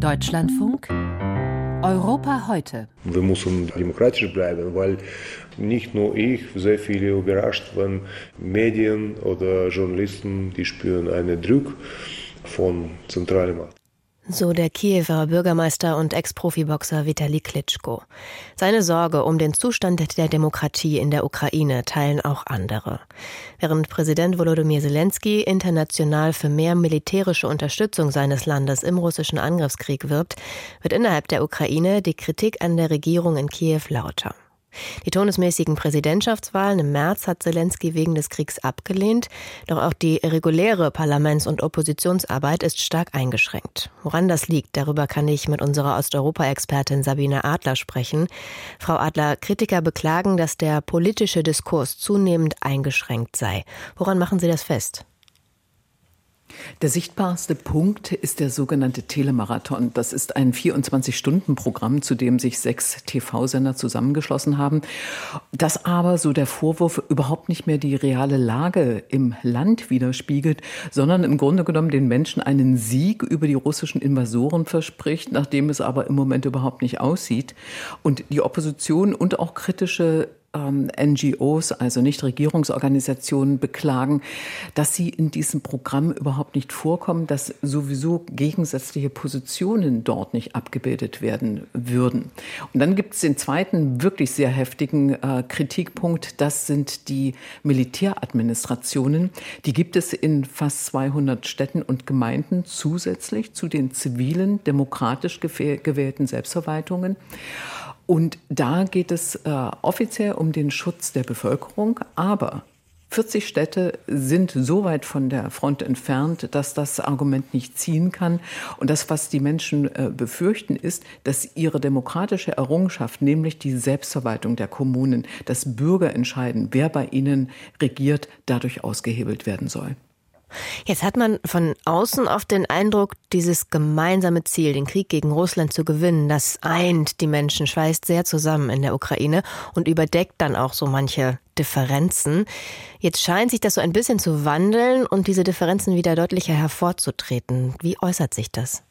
Deutschlandfunk Europa heute. Wir müssen demokratisch bleiben, weil nicht nur ich, sehr viele überrascht, wenn Medien oder Journalisten, die spüren einen Druck von zentraler Macht. So der Kiewer Bürgermeister und Ex-Profiboxer Vitali Klitschko. Seine Sorge um den Zustand der Demokratie in der Ukraine teilen auch andere. Während Präsident Volodymyr Zelensky international für mehr militärische Unterstützung seines Landes im russischen Angriffskrieg wirbt, wird innerhalb der Ukraine die Kritik an der Regierung in Kiew lauter. Die todesmäßigen Präsidentschaftswahlen im März hat Zelensky wegen des Kriegs abgelehnt, doch auch die reguläre Parlaments- und Oppositionsarbeit ist stark eingeschränkt. Woran das liegt, darüber kann ich mit unserer Osteuropa-Expertin Sabine Adler sprechen. Frau Adler, Kritiker beklagen, dass der politische Diskurs zunehmend eingeschränkt sei. Woran machen Sie das fest? Der sichtbarste Punkt ist der sogenannte Telemarathon. Das ist ein 24-Stunden-Programm, zu dem sich sechs TV-Sender zusammengeschlossen haben, das aber, so der Vorwurf, überhaupt nicht mehr die reale Lage im Land widerspiegelt, sondern im Grunde genommen den Menschen einen Sieg über die russischen Invasoren verspricht, nachdem es aber im Moment überhaupt nicht aussieht. Und die Opposition und auch kritische ähm, NGOs, also Nichtregierungsorganisationen, beklagen, dass sie in diesem Programm überhaupt nicht vorkommen, dass sowieso gegensätzliche Positionen dort nicht abgebildet werden würden. Und dann gibt es den zweiten wirklich sehr heftigen äh, Kritikpunkt, das sind die Militäradministrationen. Die gibt es in fast 200 Städten und Gemeinden zusätzlich zu den zivilen, demokratisch gewählten Selbstverwaltungen. Und da geht es äh, offiziell um den Schutz der Bevölkerung, aber 40 Städte sind so weit von der Front entfernt, dass das Argument nicht ziehen kann. Und das, was die Menschen äh, befürchten, ist, dass ihre demokratische Errungenschaft, nämlich die Selbstverwaltung der Kommunen, dass Bürger entscheiden, wer bei ihnen regiert, dadurch ausgehebelt werden soll. Jetzt hat man von außen oft den Eindruck, dieses gemeinsame Ziel, den Krieg gegen Russland zu gewinnen, das eint die Menschen, schweißt sehr zusammen in der Ukraine und überdeckt dann auch so manche Differenzen. Jetzt scheint sich das so ein bisschen zu wandeln und diese Differenzen wieder deutlicher hervorzutreten. Wie äußert sich das?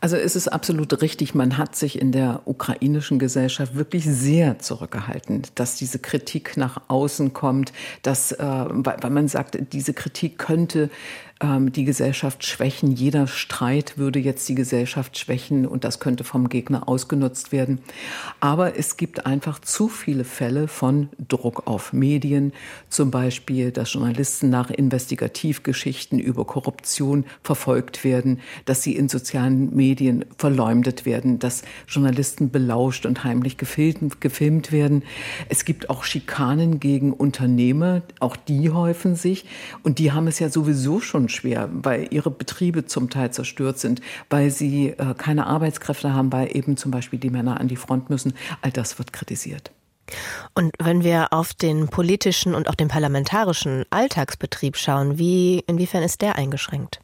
Also es ist absolut richtig, man hat sich in der ukrainischen Gesellschaft wirklich sehr zurückgehalten, dass diese Kritik nach außen kommt, dass, äh, weil man sagt, diese Kritik könnte ähm, die Gesellschaft schwächen. Jeder Streit würde jetzt die Gesellschaft schwächen und das könnte vom Gegner ausgenutzt werden. Aber es gibt einfach zu viele Fälle von Druck auf Medien, zum Beispiel, dass Journalisten nach Investigativgeschichten über Korruption verfolgt werden, dass sie in sozialen Medien verleumdet werden, dass Journalisten belauscht und heimlich gefilmt, gefilmt werden. Es gibt auch Schikanen gegen Unternehmer, auch die häufen sich und die haben es ja sowieso schon schwer, weil ihre Betriebe zum Teil zerstört sind, weil sie äh, keine Arbeitskräfte haben, weil eben zum Beispiel die Männer an die Front müssen. All das wird kritisiert. Und wenn wir auf den politischen und auch den parlamentarischen Alltagsbetrieb schauen, wie, inwiefern ist der eingeschränkt?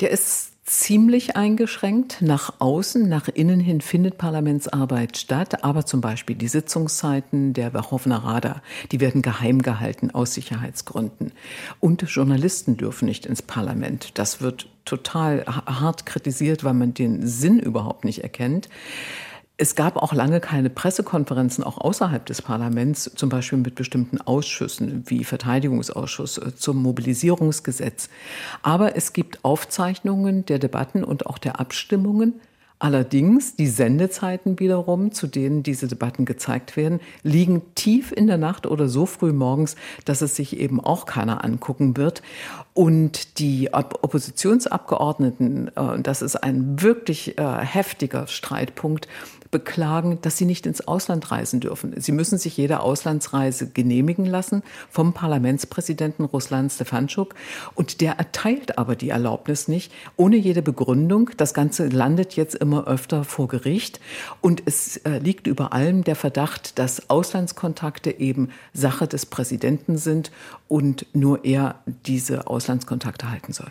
Der ist ziemlich eingeschränkt. Nach außen, nach innen hin findet Parlamentsarbeit statt, aber zum Beispiel die Sitzungszeiten der Verhovna Rada, die werden geheim gehalten aus Sicherheitsgründen. Und Journalisten dürfen nicht ins Parlament. Das wird total hart kritisiert, weil man den Sinn überhaupt nicht erkennt. Es gab auch lange keine Pressekonferenzen, auch außerhalb des Parlaments, zum Beispiel mit bestimmten Ausschüssen wie Verteidigungsausschuss äh, zum Mobilisierungsgesetz. Aber es gibt Aufzeichnungen der Debatten und auch der Abstimmungen. Allerdings die Sendezeiten wiederum, zu denen diese Debatten gezeigt werden, liegen tief in der Nacht oder so früh morgens, dass es sich eben auch keiner angucken wird. Und die Oppositionsabgeordneten, äh, das ist ein wirklich äh, heftiger Streitpunkt, beklagen, dass sie nicht ins Ausland reisen dürfen. Sie müssen sich jede Auslandsreise genehmigen lassen vom Parlamentspräsidenten Russland Stefanschuk und der erteilt aber die Erlaubnis nicht ohne jede Begründung. Das Ganze landet jetzt immer öfter vor Gericht und es äh, liegt über allem der Verdacht, dass Auslandskontakte eben Sache des Präsidenten sind und nur er diese Auslandskontakte halten soll.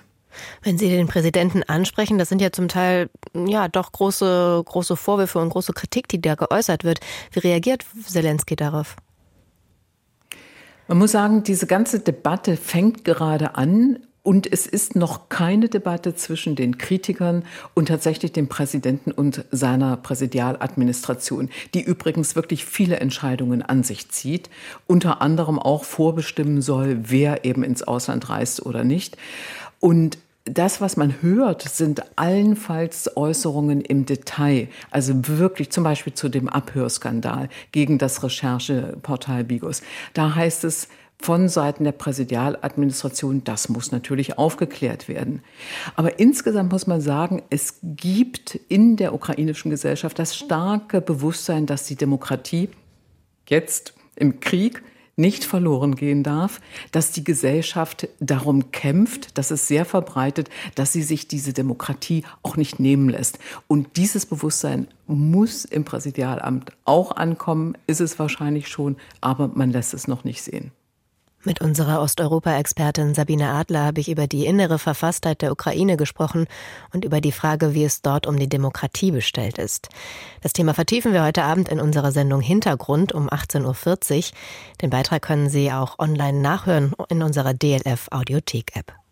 Wenn Sie den Präsidenten ansprechen, das sind ja zum Teil ja doch große, große Vorwürfe und große Kritik, die da geäußert wird. Wie reagiert Zelensky darauf? Man muss sagen, diese ganze Debatte fängt gerade an Und es ist noch keine Debatte zwischen den Kritikern und tatsächlich dem Präsidenten und seiner Präsidialadministration, die übrigens wirklich viele Entscheidungen an sich zieht, unter anderem auch vorbestimmen soll, wer eben ins Ausland reist oder nicht. Und das, was man hört, sind allenfalls Äußerungen im Detail. Also wirklich zum Beispiel zu dem Abhörskandal gegen das Rechercheportal Bigos. Da heißt es, von Seiten der Präsidialadministration, das muss natürlich aufgeklärt werden. Aber insgesamt muss man sagen, es gibt in der ukrainischen Gesellschaft das starke Bewusstsein, dass die Demokratie jetzt im Krieg nicht verloren gehen darf, dass die Gesellschaft darum kämpft, dass es sehr verbreitet, dass sie sich diese Demokratie auch nicht nehmen lässt. Und dieses Bewusstsein muss im Präsidialamt auch ankommen, ist es wahrscheinlich schon, aber man lässt es noch nicht sehen. Mit unserer Osteuropa-Expertin Sabine Adler habe ich über die innere Verfasstheit der Ukraine gesprochen und über die Frage, wie es dort um die Demokratie bestellt ist. Das Thema vertiefen wir heute Abend in unserer Sendung Hintergrund um 18.40 Uhr. Den Beitrag können Sie auch online nachhören in unserer DLF Audiothek-App.